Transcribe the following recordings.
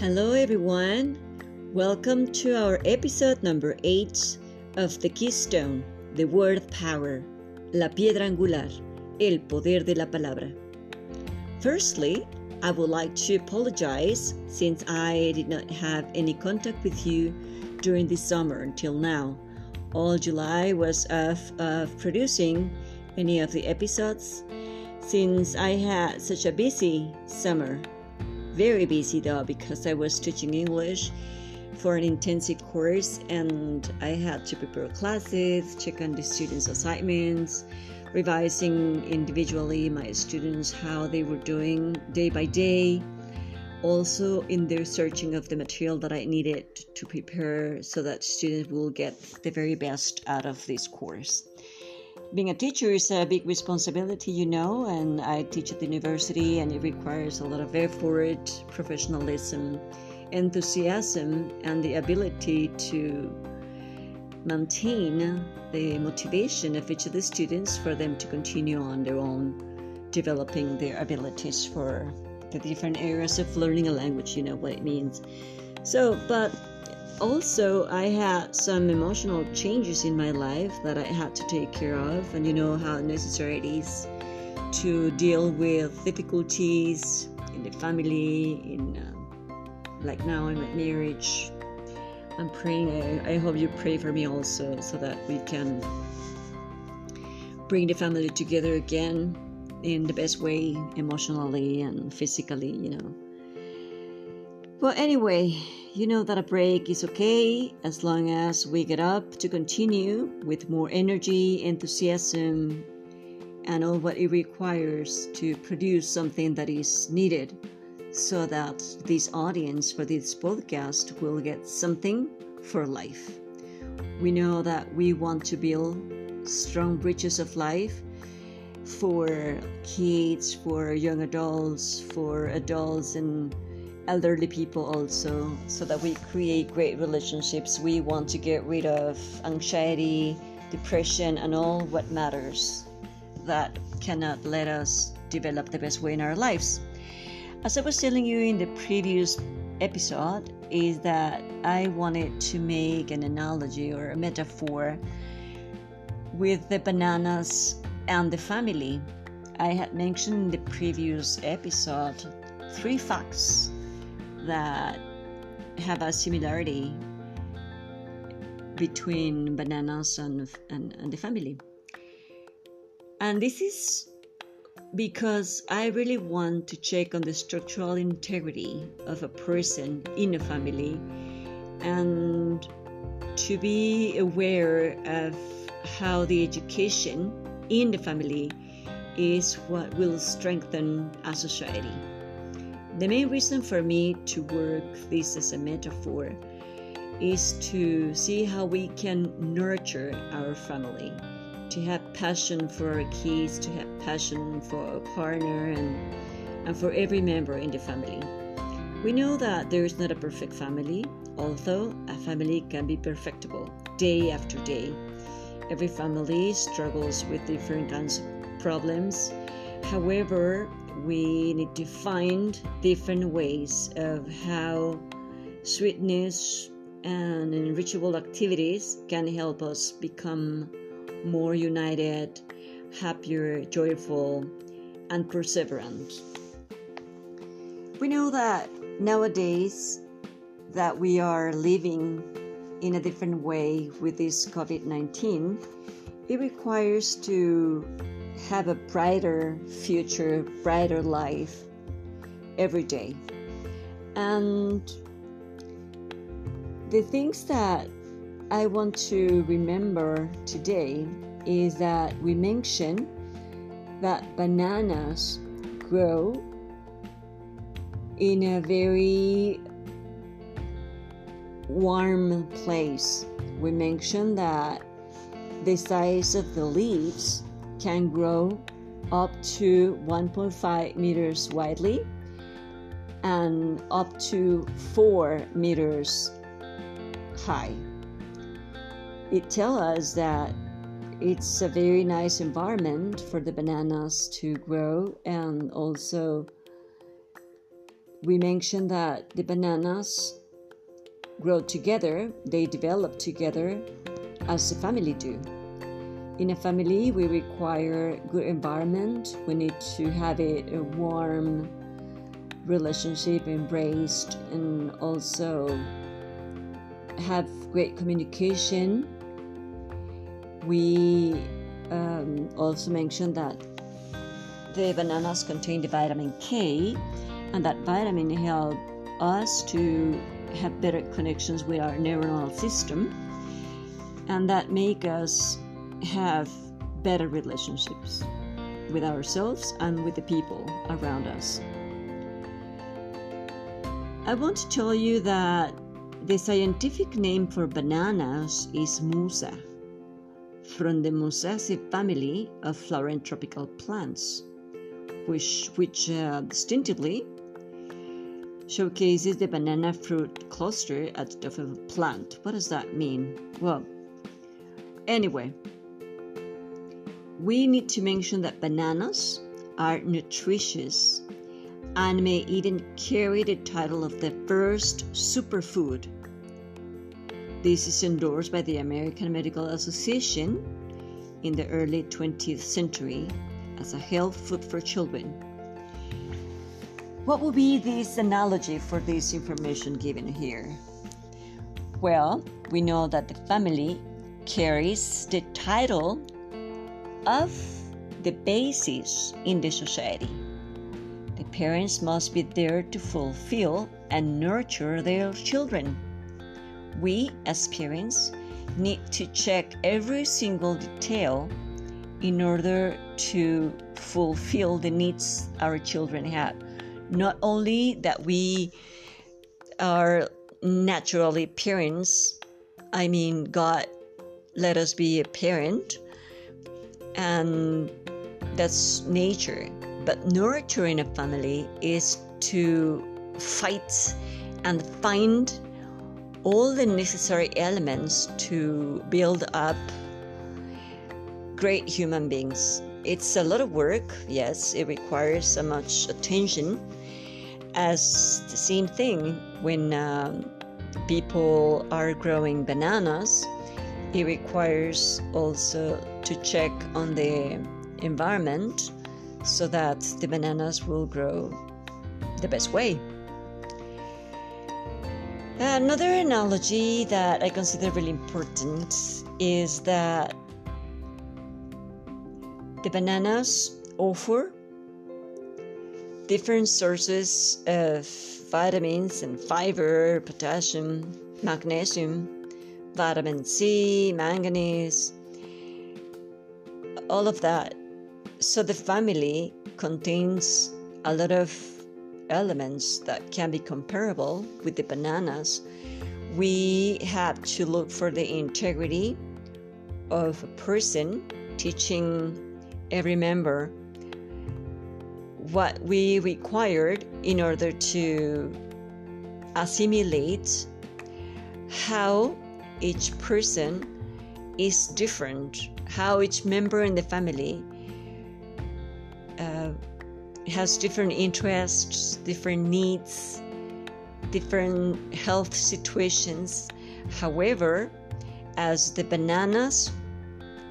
Hello, everyone. Welcome to our episode number 8 of The Keystone, The Word Power, La Piedra Angular, El Poder de la Palabra. Firstly, I would like to apologize since I did not have any contact with you during the summer until now. All July was of, of producing any of the episodes since I had such a busy summer. Very busy though, because I was teaching English for an intensive course and I had to prepare classes, check on the students' assignments, revising individually my students how they were doing day by day. Also, in their searching of the material that I needed to prepare so that students will get the very best out of this course being a teacher is a big responsibility, you know, and I teach at the university, and it requires a lot of effort, professionalism, enthusiasm, and the ability to maintain the motivation of each of the students for them to continue on their own, developing their abilities for the different areas of learning a language, you know what it means. So, but also i had some emotional changes in my life that i had to take care of and you know how necessary it is to deal with difficulties in the family in uh, like now in my marriage. I'm praying I, I hope you pray for me also so that we can bring the family together again in the best way emotionally and physically you know well anyway you know that a break is okay as long as we get up to continue with more energy, enthusiasm, and all what it requires to produce something that is needed so that this audience for this podcast will get something for life. We know that we want to build strong bridges of life for kids, for young adults, for adults, and elderly people also so that we create great relationships. We want to get rid of anxiety depression and all what matters that cannot let us develop the best way in our lives. As i was telling you in the previous episode is that i wanted to make an analogy or a metaphor with the bananas and the family. I had mentioned in the previous episode three facts that have a similarity between bananas and, and, and the family. And this is because I really want to check on the structural integrity of a person in a family and to be aware of how the education in the family is what will strengthen a society. The main reason for me to work this as a metaphor is to see how we can nurture our family, to have passion for our kids, to have passion for our partner, and, and for every member in the family. We know that there is not a perfect family, although a family can be perfectible day after day. Every family struggles with different kinds of problems. However, we need to find different ways of how sweetness and enrichable activities can help us become more united, happier, joyful, and perseverant. We know that nowadays that we are living in a different way with this COVID-19, it requires to have a brighter future, brighter life every day. And the things that I want to remember today is that we mentioned that bananas grow in a very warm place. We mentioned that the size of the leaves can grow up to 1.5 meters widely and up to 4 meters high. It tells us that it's a very nice environment for the bananas to grow and also we mentioned that the bananas grow together, they develop together as a family do. In a family, we require good environment. We need to have a, a warm relationship, embraced, and also have great communication. We um, also mentioned that the bananas contain the vitamin K, and that vitamin help us to have better connections with our neuronal system, and that make us have better relationships with ourselves and with the people around us. I want to tell you that the scientific name for bananas is musa, from the Musaceae family of flowering tropical plants, which, which uh, distinctively showcases the banana fruit cluster at the top of a plant. What does that mean? Well, anyway, we need to mention that bananas are nutritious and may even carry the title of the first superfood. This is endorsed by the American Medical Association in the early 20th century as a health food for children. What would be this analogy for this information given here? Well, we know that the family carries the title of the basis in the society. The parents must be there to fulfill and nurture their children. We, as parents, need to check every single detail in order to fulfill the needs our children have. Not only that we are naturally parents, I mean, God let us be a parent, and that's nature but nurturing a family is to fight and find all the necessary elements to build up great human beings. It's a lot of work, yes, it requires so much attention. As the same thing when um, people are growing bananas, it requires also to check on the environment so that the bananas will grow the best way. Another analogy that I consider really important is that the bananas offer different sources of vitamins and fiber, potassium, magnesium, vitamin C, manganese, all of that so the family contains a lot of elements that can be comparable with the bananas. We have to look for the integrity of a person, teaching every member what we required in order to assimilate how each person is different, how each member in the family uh, has different interests, different needs, different health situations. However, as the bananas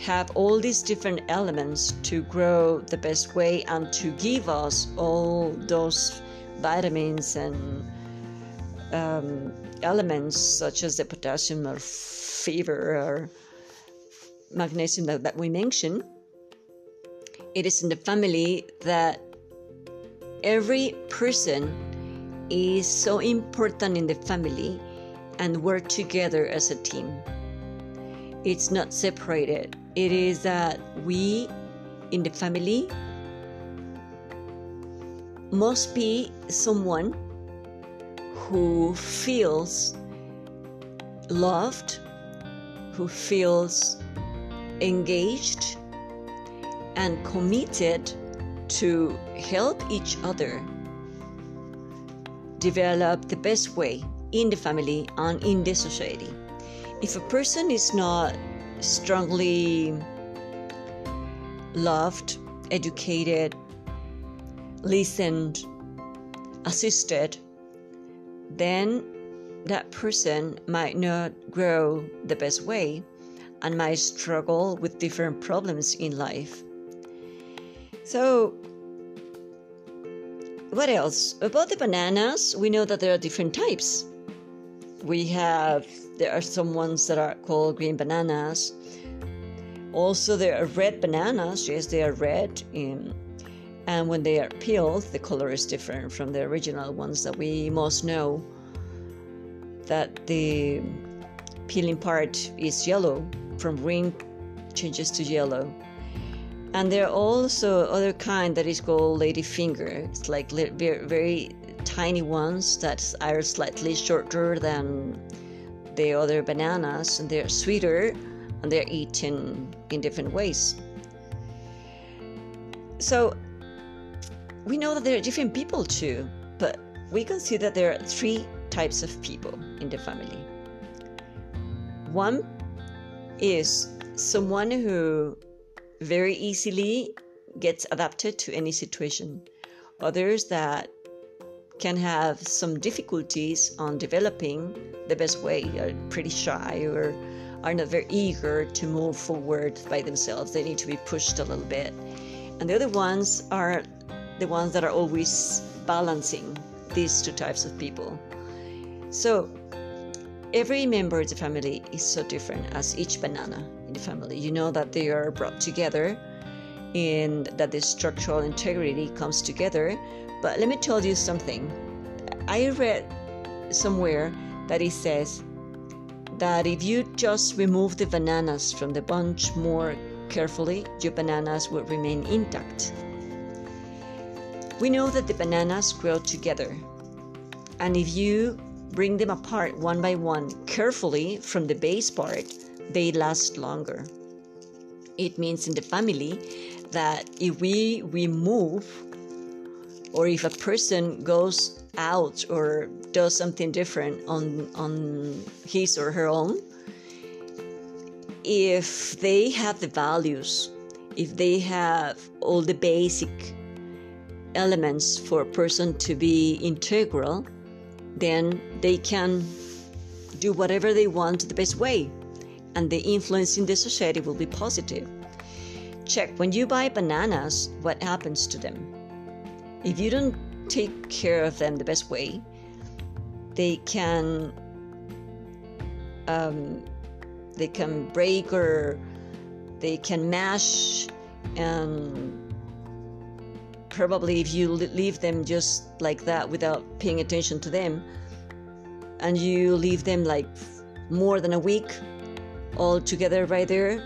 have all these different elements to grow the best way and to give us all those vitamins and um, elements such as the potassium or fever or magnesium that, that we mentioned it is in the family that every person is so important in the family and work together as a team. It's not separated. It is that we in the family must be someone who feels loved, who feels engaged, and committed to help each other develop the best way in the family and in the society. If a person is not strongly loved, educated, listened, assisted, then that person might not grow the best way and might struggle with different problems in life. So, what else? About the bananas, we know that there are different types. We have, there are some ones that are called green bananas. Also, there are red bananas. Yes, they are red. In, and when they are peeled, the color is different from the original ones that we most know. That the peeling part is yellow, from green changes to yellow and there are also other kind that is called lady finger it's like very, very tiny ones that are slightly shorter than the other bananas and they're sweeter and they're eaten in different ways so we know that there are different people too but we can see that there are three types of people in the family one is someone who very easily gets adapted to any situation. Others that can have some difficulties on developing the best way, are pretty shy or are not very eager to move forward by themselves. They need to be pushed a little bit. And the other ones are the ones that are always balancing these two types of people. So every member of the family is so different as each banana in the family. You know that they are brought together and that the structural integrity comes together. But let me tell you something. I read somewhere that it says that if you just remove the bananas from the bunch more carefully, your bananas will remain intact. We know that the bananas grow together. And if you bring them apart one by one carefully from the base part, they last longer. It means in the family that if we remove or if a person goes out or does something different on on his or her own if they have the values if they have all the basic elements for a person to be integral then they can do whatever they want the best way, and the influence in the society will be positive. Check when you buy bananas, what happens to them? If you don't take care of them the best way, they can um, they can break or they can mash and probably if you leave them just like that without paying attention to them and you leave them like more than a week all together right there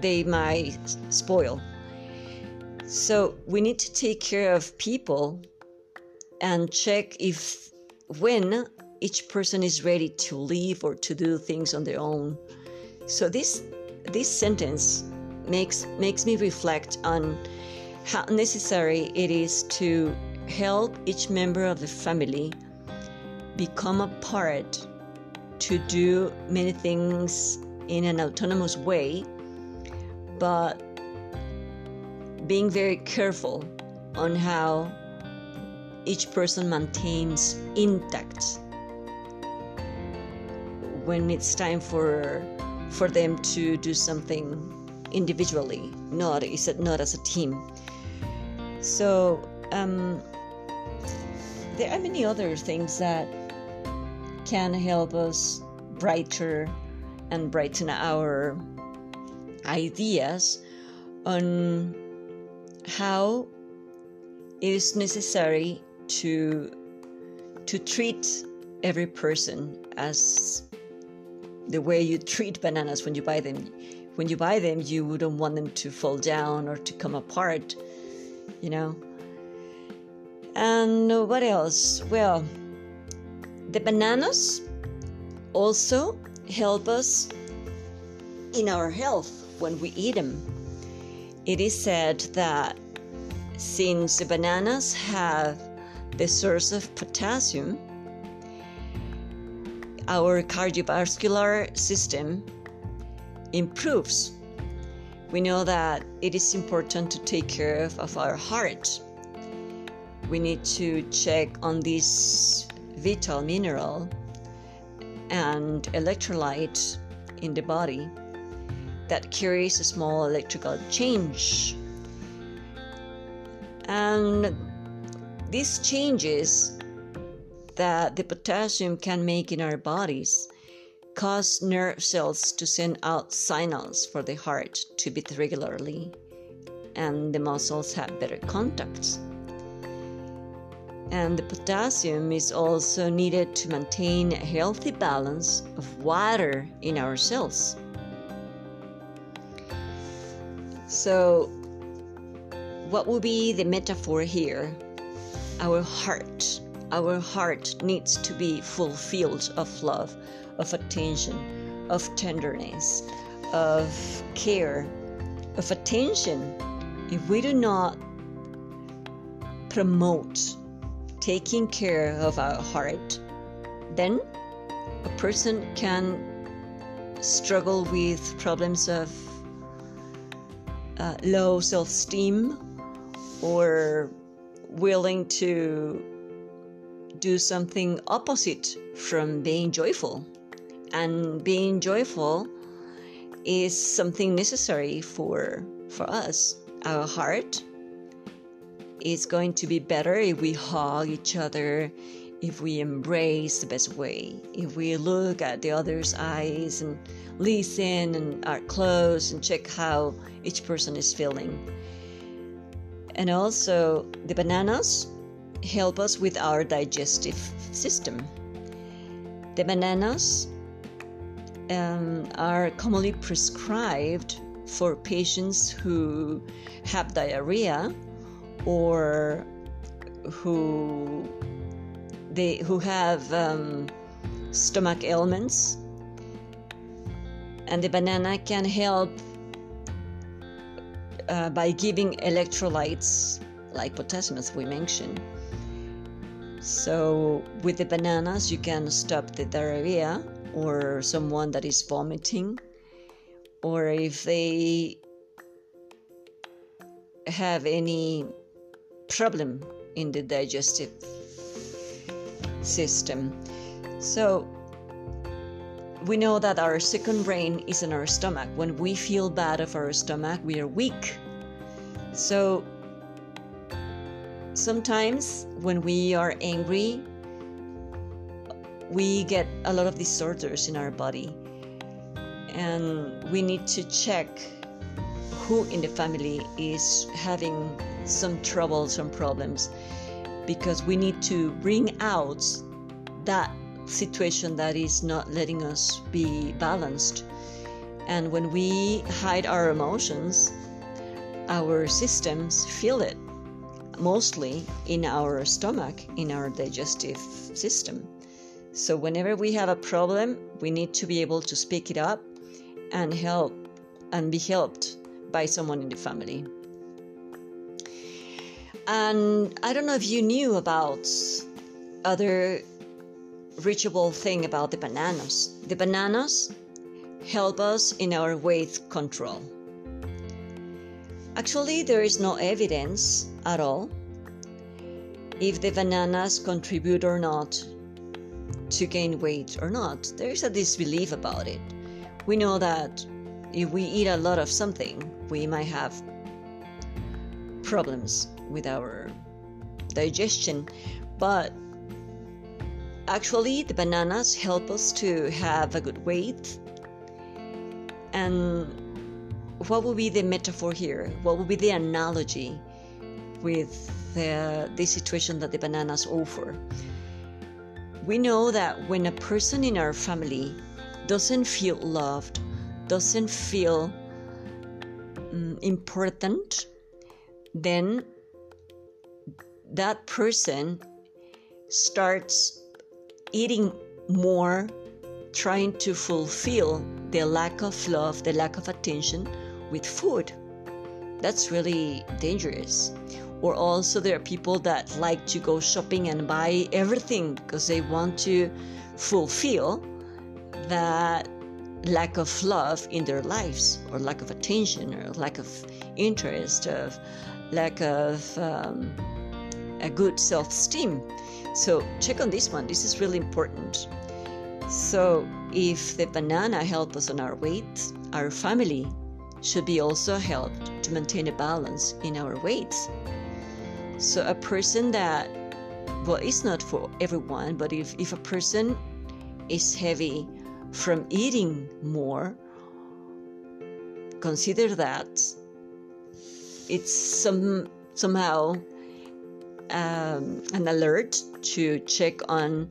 they might spoil. So we need to take care of people and check if when each person is ready to leave or to do things on their own. So this this sentence makes makes me reflect on how necessary it is to help each member of the family become a part to do many things in an autonomous way, but being very careful on how each person maintains intact when it's time for for them to do something individually, not is not as a team. So um, there are many other things that can help us brighter and brighten our ideas on how it is necessary to to treat every person as the way you treat bananas. When you buy them when you buy them you wouldn't want them to fall down or to come apart you know. And what else? Well, the bananas also help us in our health when we eat them. It is said that since the bananas have the source of potassium, our cardiovascular system improves we know that it is important to take care of, of our heart. we need to check on this vital mineral and electrolyte in the body that carries a small electrical change. And these changes that the potassium can make in our bodies cause nerve cells to send out signals for the heart to beat regularly and the muscles have better contacts. And the potassium is also needed to maintain a healthy balance of water in our cells. So, what would be the metaphor here? Our heart. Our heart needs to be fulfilled of love, of attention, of tenderness, of care, of attention. If we do not promote taking care of our heart, then a person can struggle with problems of uh, low self esteem or willing to do something opposite from being joyful. And being joyful is something necessary for, for us. Our heart is going to be better if we hug each other, if we embrace the best way, if we look at the other's eyes and listen and are close and check how each person is feeling. And also, the bananas help us with our digestive system. The bananas um, are commonly prescribed for patients who have diarrhea or who they who have um, stomach ailments. And the banana can help uh, by giving electrolytes like potassium as we mentioned. So with the bananas you can stop the diarrhea or someone that is vomiting or if they have any problem in the digestive system. So, we know that our second brain is in our stomach. When we feel bad of our stomach, we are weak. So, sometimes when we are angry, we get a lot of disorders in our body. And we need to check who in the family is having some troubles, some problems, because we need to bring out that situation that is not letting us be balanced. And when we hide our emotions, our systems feel it mostly in our stomach, in our digestive system. So, whenever we have a problem, we need to be able to speak it up and help and be helped by someone in the family. And I don't know if you knew about other reachable thing about the bananas. The bananas help us in our weight control. Actually, there is no evidence at all if the bananas contribute or not to gain weight or not. There is a disbelief about it. We know that if we eat a lot of something, we might have problems with our digestion, but actually, the bananas help us to have a good weight. And what would be the metaphor here? What would be the analogy with the, the situation that the bananas offer? We know that when a person in our family doesn't feel loved, doesn't feel um, important, then that person starts eating more, trying to fulfill the lack of love, the lack of attention with food. That's really dangerous. Or also, there are people that like to go shopping and buy everything because they want to fulfill that lack of love in their lives, or lack of attention, or lack of interest, of lack of um, a good self esteem. So check on this one. This is really important. So if the banana helps us on our weight, our family should be also helped to maintain a balance in our weights. So a person that well it's not for everyone, but if, if a person is heavy from eating more, consider that it's some somehow um, an alert to check on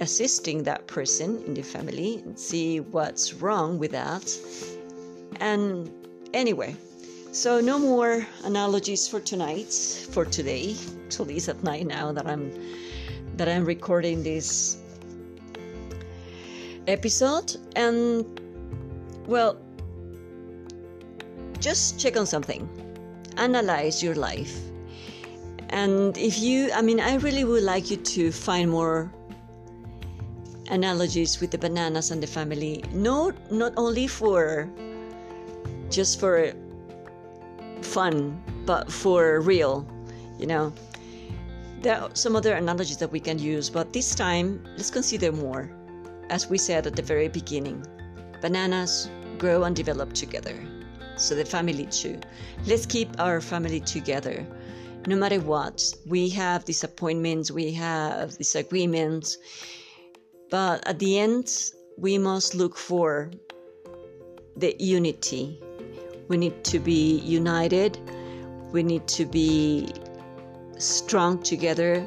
assisting that person in the family and see what's wrong with that. And anyway, so no more analogies for tonight, for today. Actually, it's at night now that I'm that I'm recording this episode. And well, just check on something. Analyze your life. And if you, I mean, I really would like you to find more analogies with the bananas and the family. No, not only for just for fun, but for real, you know. There are some other analogies that we can use, but this time let's consider more. As we said at the very beginning, bananas grow and develop together. So the family too. Let's keep our family together no matter what. We have disappointments, we have disagreements, but at the end, we must look for the unity. We need to be united, we need to be strong together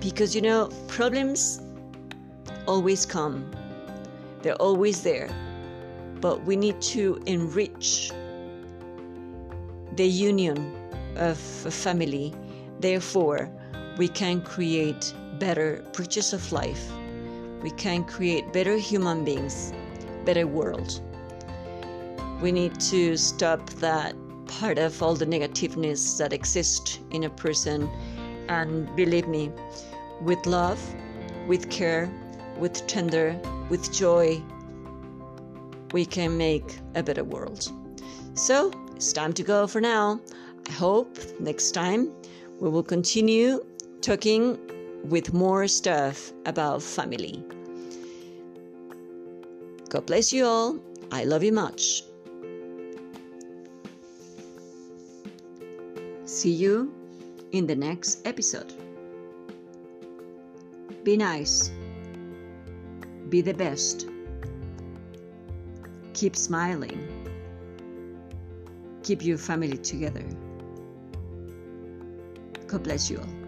because you know, problems always come, they're always there, but we need to enrich the union of a family. Therefore, we can create better bridges of life. We can create better human beings, better world. We need to stop that part of all the negativeness that exists in a person and believe me, with love, with care, with tender, with joy, we can make a better world. So, it's time to go for now. I hope next time we will continue talking with more stuff about family. God bless you all. I love you much. See you in the next episode. Be nice. Be the best. Keep smiling. Keep your family together. God bless you all.